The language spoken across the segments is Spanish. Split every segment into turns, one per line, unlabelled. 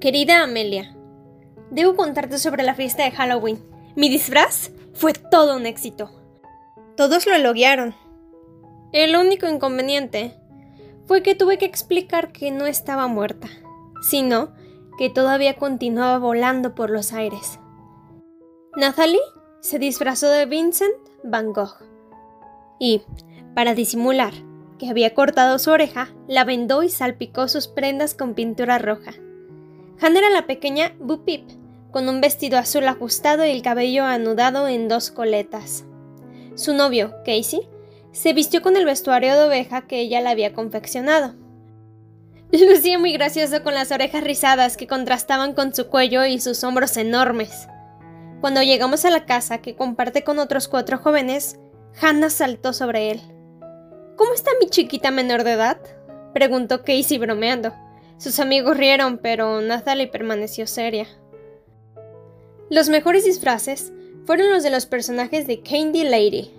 Querida Amelia, debo contarte sobre la fiesta de Halloween. Mi disfraz fue todo un éxito. Todos lo elogiaron. El único inconveniente fue que tuve que explicar que no estaba muerta, sino que todavía continuaba volando por los aires. Nathalie se disfrazó de Vincent Van Gogh y, para disimular que había cortado su oreja, la vendó y salpicó sus prendas con pintura roja. Han era la pequeña Bo Peep, con un vestido azul ajustado y el cabello anudado en dos coletas. Su novio, Casey, se vistió con el vestuario de oveja que ella le había confeccionado. Lucía muy gracioso con las orejas rizadas que contrastaban con su cuello y sus hombros enormes. Cuando llegamos a la casa que comparte con otros cuatro jóvenes, Hannah saltó sobre él. ¿Cómo está mi chiquita menor de edad? preguntó Casey bromeando. Sus amigos rieron, pero Nathalie permaneció seria. Los mejores disfraces fueron los de los personajes de Candy Lady,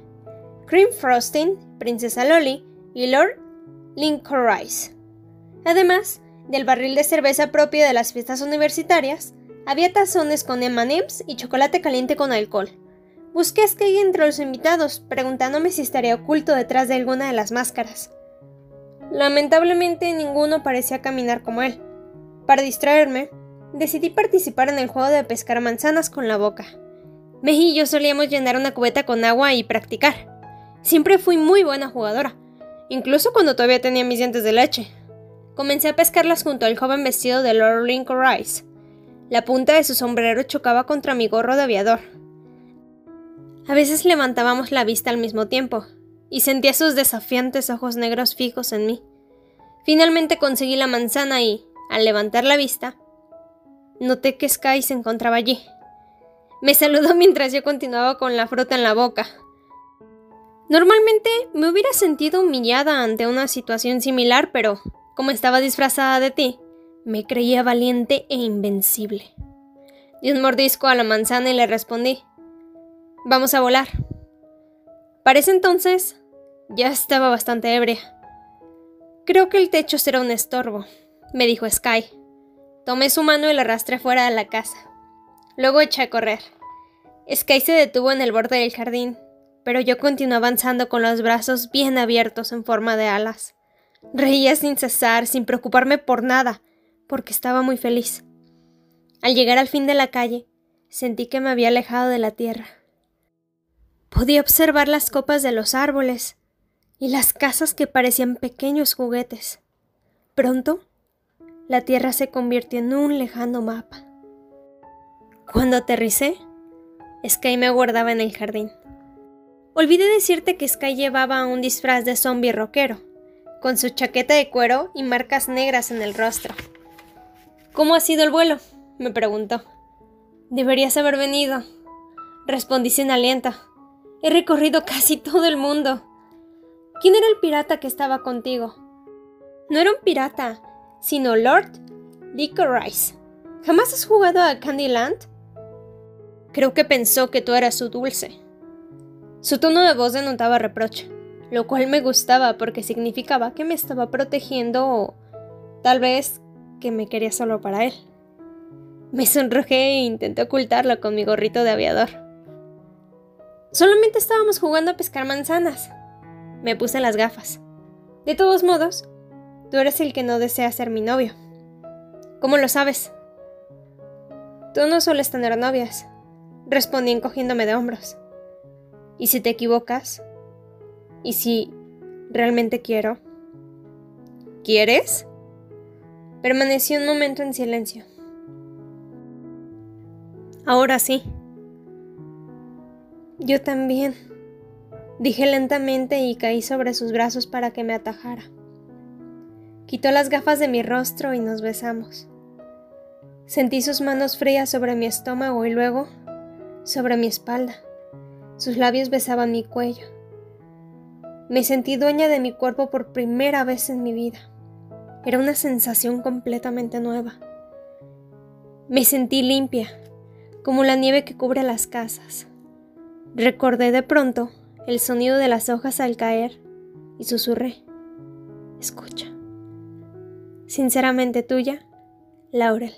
Cream Frosting, Princesa Lolly y Lord Lincoln Rice. Además del barril de cerveza propio de las fiestas universitarias, había tazones con M&M's y chocolate caliente con alcohol. Busqué a entre los invitados, preguntándome si estaría oculto detrás de alguna de las máscaras. Lamentablemente ninguno parecía caminar como él. Para distraerme, decidí participar en el juego de pescar manzanas con la boca. Me y yo solíamos llenar una cubeta con agua y practicar. Siempre fui muy buena jugadora, incluso cuando todavía tenía mis dientes de leche. Comencé a pescarlas junto al joven vestido de Lord Lincoln Rice. La punta de su sombrero chocaba contra mi gorro de aviador. A veces levantábamos la vista al mismo tiempo, y sentía sus desafiantes ojos negros fijos en mí. Finalmente conseguí la manzana y, al levantar la vista, noté que Sky se encontraba allí. Me saludó mientras yo continuaba con la fruta en la boca. Normalmente me hubiera sentido humillada ante una situación similar, pero como estaba disfrazada de ti, me creía valiente e invencible. Di un mordisco a la manzana y le respondí, Vamos a volar. Para ese entonces, ya estaba bastante ebria. Creo que el techo será un estorbo, me dijo Sky. Tomé su mano y la arrastré fuera de la casa. Luego eché a correr. Sky se detuvo en el borde del jardín, pero yo continué avanzando con los brazos bien abiertos en forma de alas. Reía sin cesar, sin preocuparme por nada, porque estaba muy feliz. Al llegar al fin de la calle, sentí que me había alejado de la tierra. Podía observar las copas de los árboles, y las casas que parecían pequeños juguetes. Pronto, la Tierra se convirtió en un lejano mapa. Cuando aterricé, Sky me aguardaba en el jardín. Olvidé decirte que Sky llevaba un disfraz de zombie rockero, con su chaqueta de cuero y marcas negras en el rostro. ¿Cómo ha sido el vuelo? me preguntó. Deberías haber venido, respondí sin aliento. He recorrido casi todo el mundo. ¿Quién era el pirata que estaba contigo? No era un pirata, sino Lord Licorice. ¿Jamás has jugado a Candyland? Creo que pensó que tú eras su dulce. Su tono de voz denotaba reproche, lo cual me gustaba porque significaba que me estaba protegiendo o tal vez que me quería solo para él. Me sonrojé e intenté ocultarlo con mi gorrito de aviador. Solamente estábamos jugando a pescar manzanas, me puse las gafas. De todos modos, tú eres el que no desea ser mi novio. ¿Cómo lo sabes? Tú no sueles tener novias, respondí encogiéndome de hombros. ¿Y si te equivocas? ¿Y si realmente quiero? ¿Quieres? Permanecí un momento en silencio. Ahora sí. Yo también dije lentamente y caí sobre sus brazos para que me atajara. Quitó las gafas de mi rostro y nos besamos. Sentí sus manos frías sobre mi estómago y luego sobre mi espalda. Sus labios besaban mi cuello. Me sentí dueña de mi cuerpo por primera vez en mi vida. Era una sensación completamente nueva. Me sentí limpia, como la nieve que cubre las casas. Recordé de pronto el sonido de las hojas al caer y susurré. Escucha. Sinceramente tuya, Laurel.